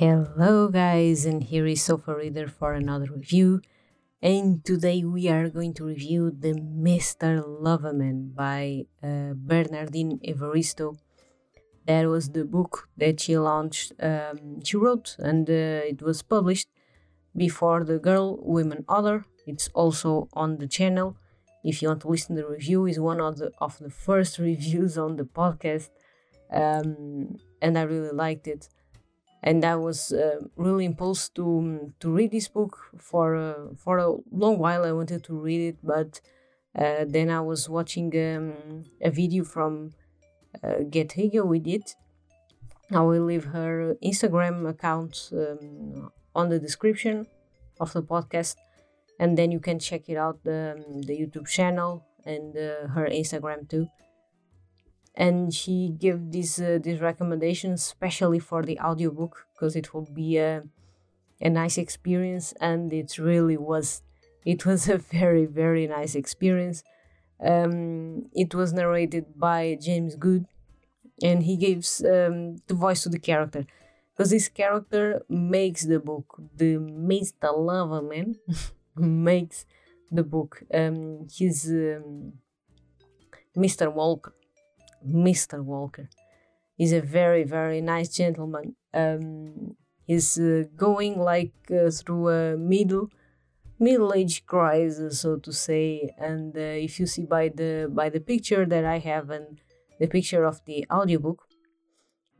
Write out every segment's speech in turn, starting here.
Hello, guys, and here is Sofa Reader for another review. And today we are going to review The Mr. Loverman by uh, Bernardine Evaristo. That was the book that she launched, um, she wrote, and uh, it was published before The Girl, Women, Other. It's also on the channel. If you want to listen to the review, is one of the of the first reviews on the podcast, um, and I really liked it and I was uh, really impulsed to to read this book for uh, for a long while. I wanted to read it, but uh, then I was watching um, a video from uh, Getting Hygge with Lit. I will leave her Instagram account um, on the description of the podcast, and then you can check it out the um, the YouTube channel and uh, her Instagram too and she gave this uh, this recommendation especially for the audiobook because it will be a, a nice experience and it really was it was a very very nice experience. Um, it was narrated by james good and he gives um, the voice to the character. Because this character makes the book the mr loverman makes the book. Um, he's um, mr walker Mr. Walker. He's a very, very nice gentleman. Um, he's uh, going like uh, through a middle middle age crisis, so to say. And uh, if you see by the by the picture that I have and the picture of the audiobook,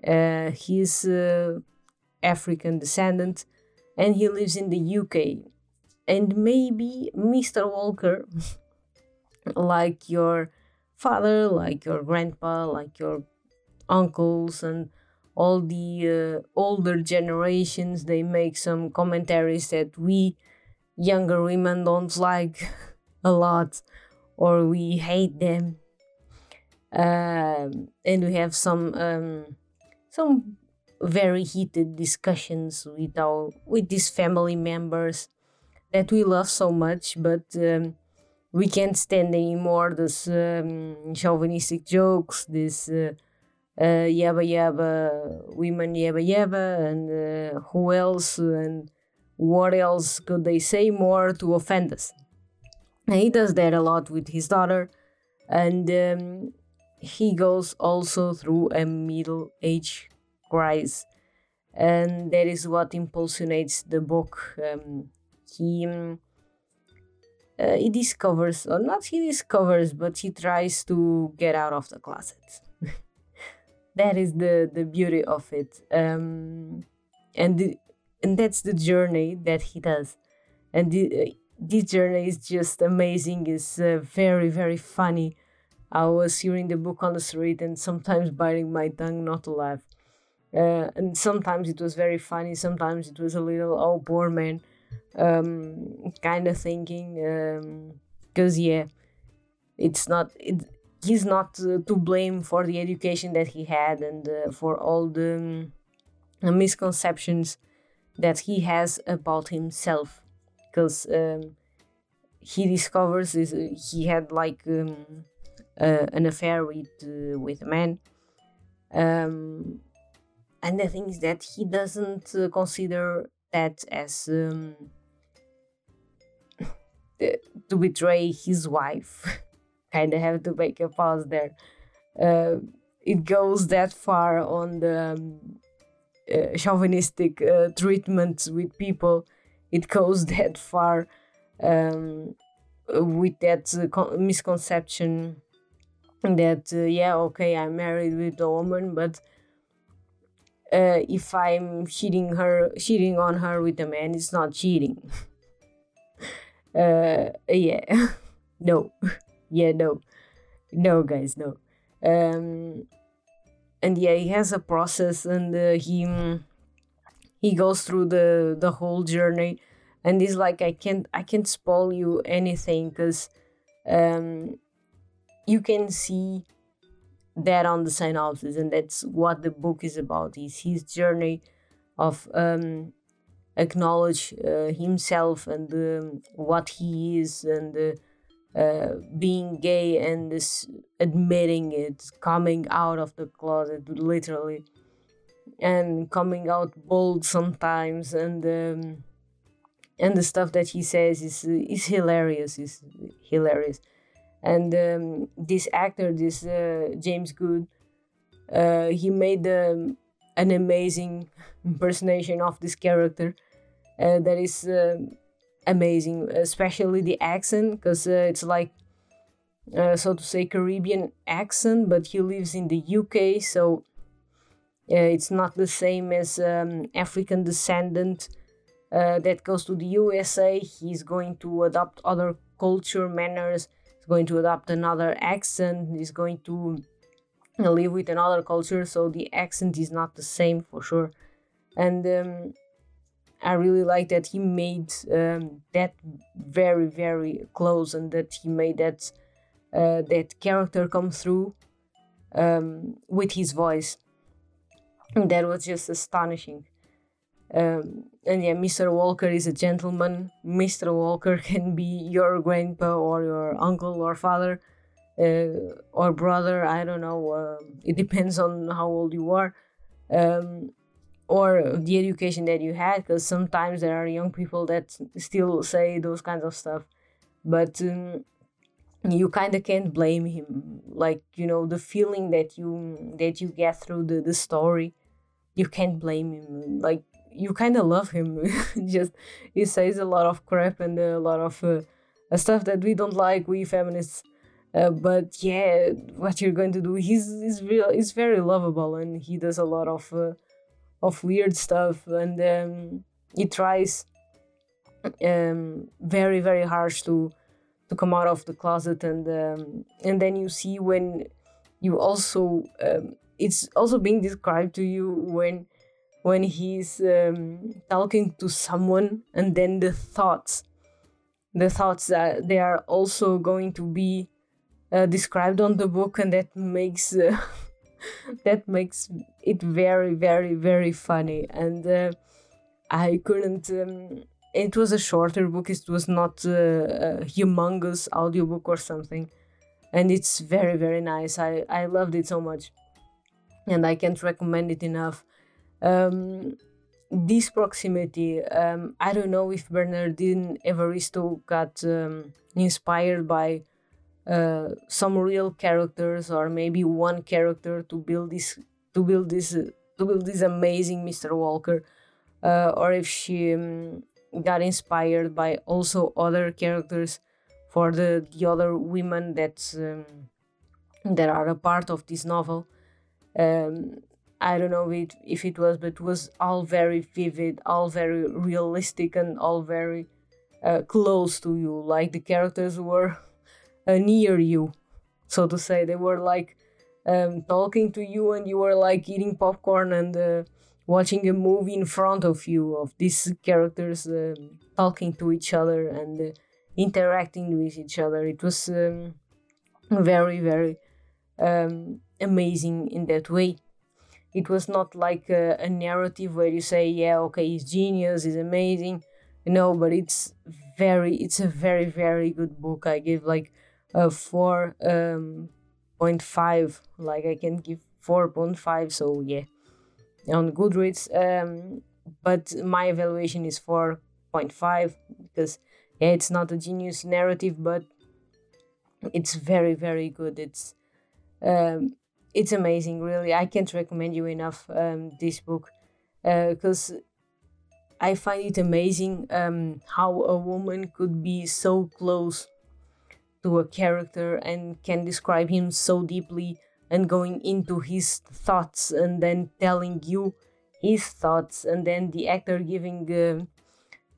uh, he's uh, African descendant, and he lives in the UK. And maybe Mr. Walker, like your father, like your grandpa, like your uncles, and all the uh, older generations, they make some commentaries that we younger women don't like a lot or we hate them. Um, and we have some um, some very heated discussions with our with these family members that we love so much, but um, we can't stand anymore those um, chauvinistic jokes, this uh, uh, yabba yabba women yabba yabba, and uh, who else and what else could they say more to offend us? And he does that a lot with his daughter, and um, he goes also through a middle age crisis, and that is what impulsionates the book. Um, he um, uh, he discovers, or not he discovers, but he tries to get out of the closet. that is the the beauty of it, um, and the, and that's the journey that he does, and the, uh, this journey is just amazing. It's uh, very very funny. I was hearing the book on the street and sometimes biting my tongue not to laugh. Uh, and sometimes it was very funny. Sometimes it was a little oh poor man um, kind of thinking because um, yeah it's not it, he's not uh, to blame for the education that he had and uh, for all the um, misconceptions that he has about himself. Because um, he discovers is, uh, he had like um, an affair with uh, with a man. Um, and the thing is that he doesn't uh, consider that as um, to betray his wife. kind of have to make a pause there. Uh, it goes that far on the um, uh, chauvinistic uh, treatment with people. It goes that far um, with that uh, misconception that uh, yeah, okay, I'm married with a woman, but uh, if I'm cheating her, cheating on her with a man, it's not cheating. uh, yeah, no, yeah, no, no, guys, no. Um, and yeah, he has a process, and uh, he he goes through the the whole journey, and he's like, I can't, I can't spoil you anything, cause um, you can see that on the synopsis, and that's what the book is about. Is his journey of um, acknowledge uh, himself and um, what he is and uh, uh, being gay and admitting it, coming out of the closet, literally. and coming out bold sometimes and um, and the stuff that he says is is hilarious is hilarious and um, this actor this uh, james good uh, he made um, an amazing impersonation of this character. Uh, that is uh, amazing especially the accent because uh, it's like uh, so to say caribbean accent but he lives in the uk so it's not the same as um, african descendant uh, that goes to the USA, he's going to adopt other culture manners, going to adopt another accent, he's going to live with another culture, so the accent is not the same for sure. And um, I really like that he made um, that very, very close and that he made that uh, that character come through um, with his voice. And that was just astonishing. Um, and yeah, Mr. Walker is a gentleman. Mr. Walker can be your grandpa or your uncle or father uh, or brother. I don't know. Uh, it depends on how old you are. Um, or the education that you had, because sometimes there are young people that still say those kinds of stuff. But um, you kind of can't blame him. Like, you know, the feeling that you that you get through the, the story, you can't blame him. Like, you kind of love him. Just he says a lot of crap and a lot of uh, stuff that we don't like, we feminists. Uh, but yeah, what you're going to do? He's he's real. He's very lovable, and he does a lot of uh, of weird stuff, and um, he tries um, very very harsh to to come out of the closet, and um, and then you see when you also um, it's also being described to you when when he's um, talking to someone and then the thoughts the thoughts that they are also going to be uh, described on the book and that makes uh, that makes it very very very funny. And uh, i couldn't um, it was a shorter book. It was not uh, a humongous audiobook or something. And it's very very nice. I i loved it so much. And i can't recommend it enough um, this proximity, um, I don't know if Bernardine Evaristo got um, inspired by uh, some real characters or maybe one character to build this to build this uh, to build this amazing Mr. Walker, uh, or if she um, got inspired by also other characters for the the other women that um, that are a part of this novel. Um, I don't know if, it was, but it was all very vivid, all very realistic, and all very uh, close to you. Like the characters were uh, near you, so to say. They were like um, talking to you, and you were like eating popcorn and uh, watching a movie in front of you of these characters um, talking to each other and uh, interacting with each other. It was um, very, very um, amazing in that way it was not like a, a, narrative where you say yeah okay he's genius he's amazing. No but it's very it's a very very good book. I give like a 4.5 um, like i can give 4.5 so yeah on goodreads. Um but my evaluation is 4.5 because yeah it's not a genius narrative but it's very very good. It's um it's amazing, really. I can't recommend you enough um, this book because uh, I find it amazing um, how a woman could be so close to a character and can describe him so deeply and going into his thoughts and then telling you his thoughts and then the actor giving uh,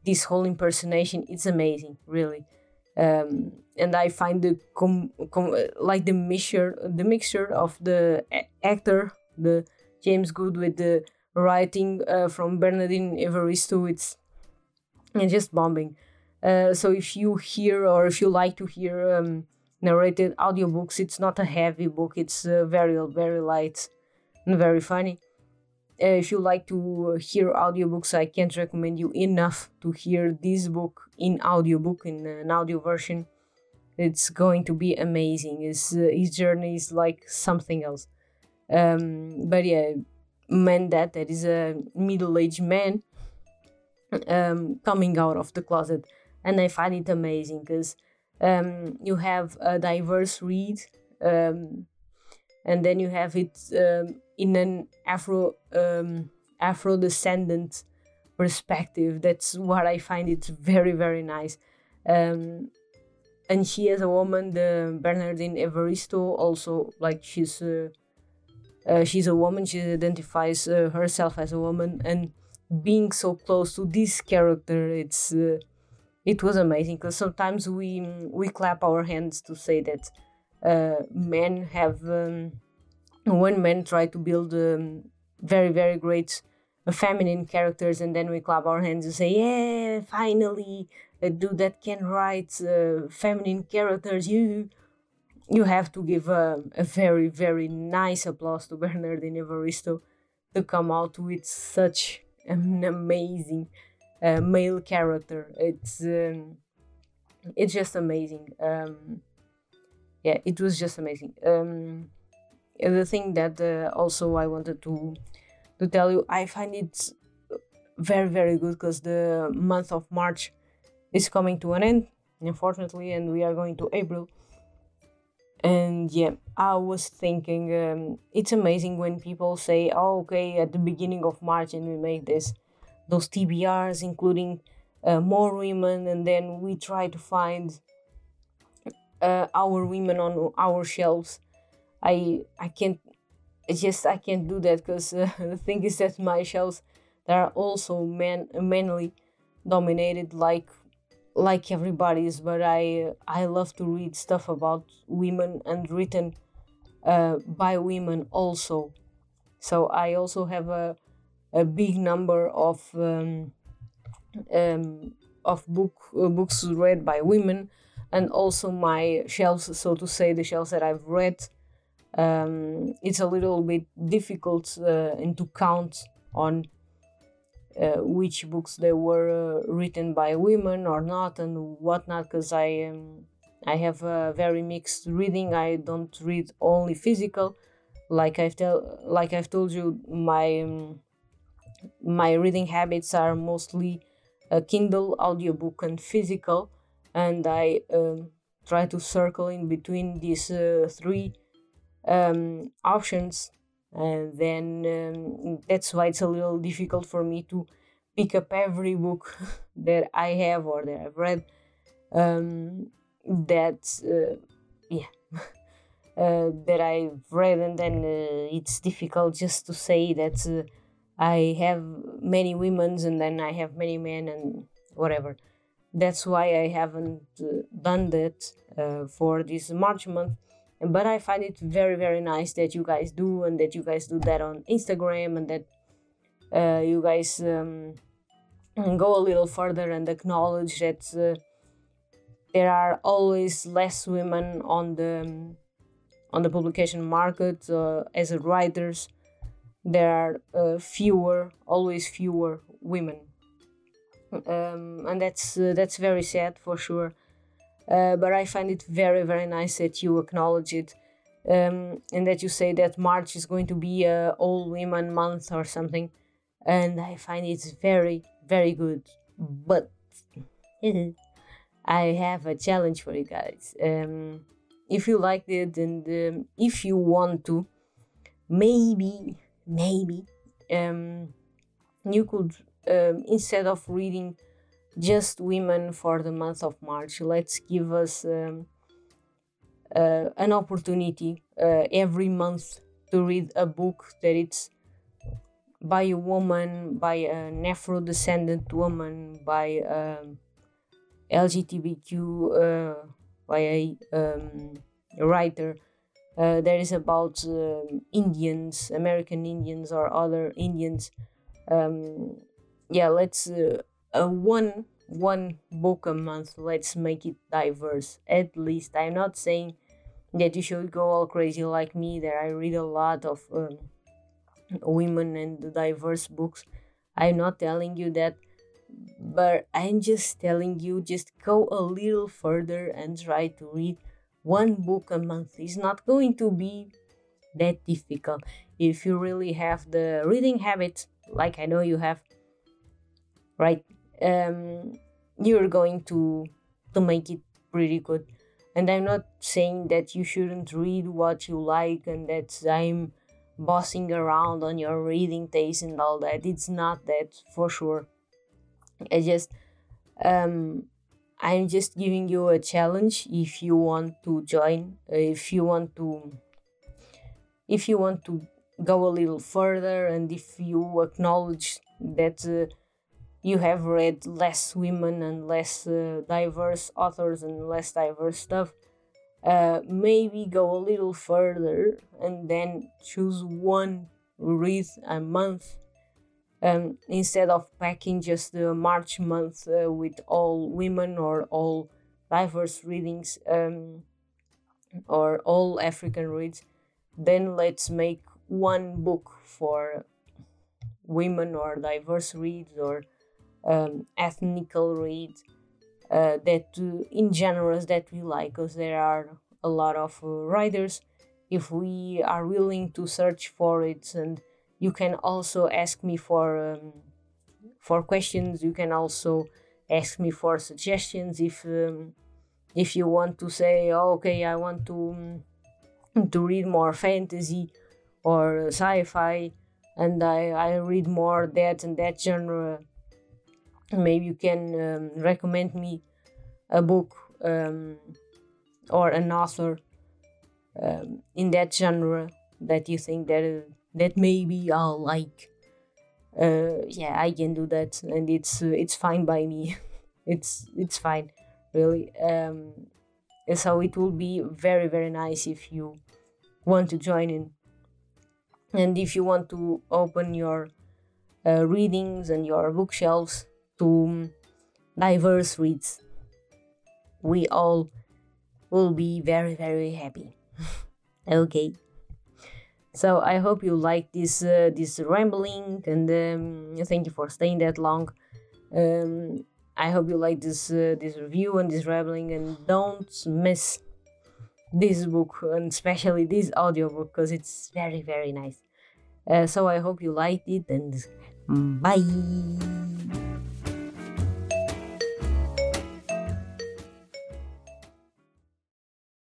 this whole impersonation. It's amazing, really um, and I find the com, com, like the mixture the mixture of the actor the James Good with the writing uh, from Bernardine Evaristo it's and just bombing. Uh, so if you hear or if you like to hear um, narrated audiobooks, it's not a heavy book. It's uh, very very light and very funny. Uh, if you like to hear audiobooks, I can't recommend you enough to hear this book in audiobook in an audio version. It's going to be amazing. His uh, his journey is like something else. Um, but yeah, man that that is a middle-aged man um, coming out of the closet and i find it amazing because um, you have a diverse read um, and then you have it um, in an afro um, afro descendant perspective. That's what i find it very very nice. Um, and she as a woman the bernardine evaristo also like she's uh, uh, she's a woman. She identifies uh, herself as a woman. And being so close to this character it's uh, it was amazing. Because sometimes we we clap our hands to say that uh, men have um, when men try to build um, very very great uh, feminine characters and then we clap our hands and say yeah finally a dude that can write uh, feminine characters you you have to give a, a very very nice applause to Bernardine Evaristo to come out with such an amazing uh, male character. It's um, it's just amazing. Um, yeah, it was just amazing. Um, the thing that uh, also I wanted to to tell you, I find it very very good because the month of March is coming to an end, unfortunately, and we are going to April. And yeah, I was thinking um, it's amazing when people say, "Oh, okay, at the beginning of March, and we make this." those TBRs, including uh, more women, and then we try to find uh, our women on our shelves. I I can't it's just I can't do that because uh, the thing is that my shelves they are also men mainly dominated like like everybody's, but I I love to read stuff about women and written uh, by women also. So I also have a a big number of um, um, of book uh, books read by women, and also my shelves, so to say, the shelves that I've read. Um, it's a little bit difficult uh, and to count on uh, which books they were uh, written by women or not and whatnot because I um, I have a very mixed reading. I don't read only physical, like I've tell like I've told you. My um, my reading habits are mostly Kindle audiobook and physical, and I um, try to circle in between these uh, three um, options. And then um, that's why it's a little difficult for me to pick up every book that I have or that I've read. Um, that uh, yeah. Uh, that I've read, and then uh, it's difficult just to say that uh, I have many women's and then I have many men and whatever. That's why I haven't uh, done that for this March month. But I find it very, very nice that you guys do and that you guys do that on Instagram and that uh, you guys um, go a little further and acknowledge that uh, there are always less women on the on the publication market uh, as writers there are uh, fewer, always fewer women, um, and that's uh, that's very sad for sure. Uh, but I find it very very nice that you acknowledge it, um, and that you say that March is going to be a all women month or something, and I find it very very good. But I have a challenge for you guys. Um, if you liked it and um, if you want to, maybe maybe um, you could um, instead of reading just women for the month of march let's give us um, uh, an opportunity uh, every month to read a book that it's by a woman by an afro-descendant woman by a lgbtq uh, by a um, writer uh, that is about um, Indians, American Indians, or other Indians. Um, yeah, let's uh, one one book a month. Let's make it diverse. At least I'm not saying that you should go all crazy like me. That I read a lot of um, women and diverse books. I'm not telling you that, but I'm just telling you just go a little further and try to read one book a month is not going to be that difficult. If you really have the reading habit, like I know you have, right? Um, you're going to to make it pretty good. And I'm not saying that you shouldn't read what you like and that I'm bossing around on your reading taste and all that. It's not that for sure. I just um I'm just giving you a challenge if you want to join, if you want to if you want to go a little further and if you acknowledge that uh, you have read less women and less uh, diverse authors and less diverse stuff uh, maybe go a little further and then choose one read a month um, instead of packing just the march month uh, with all women or all diverse readings um, or all african reads. Then let's make one book for women or diverse reads or um, ethnical reads uh, that uh, in genres that we like because there are a lot of uh, writers if we are willing to search for it and you can also ask me for um, for questions you can also ask me for suggestions if um, if you want to say oh, okay i want to um, to read more fantasy or sci-fi and I, I read more that and that genre maybe you can um, recommend me a book um, or an author um, in that genre that you think that uh, that maybe I'll like. Uh, yeah I can do that and it's uh, it's fine by me. It's it's fine really. Um, so it will be very very nice if you want to join in. And if you want to open your uh, readings and your bookshelves to diverse reads. We all will be very very happy. Okay. So i hope you like this uh, this rambling and um, thank you for staying that long. Um, i hope you like this uh, this review and this rambling and don't miss this book and especially this audiobook because it's very very nice. Uh, so i hope you liked it and bye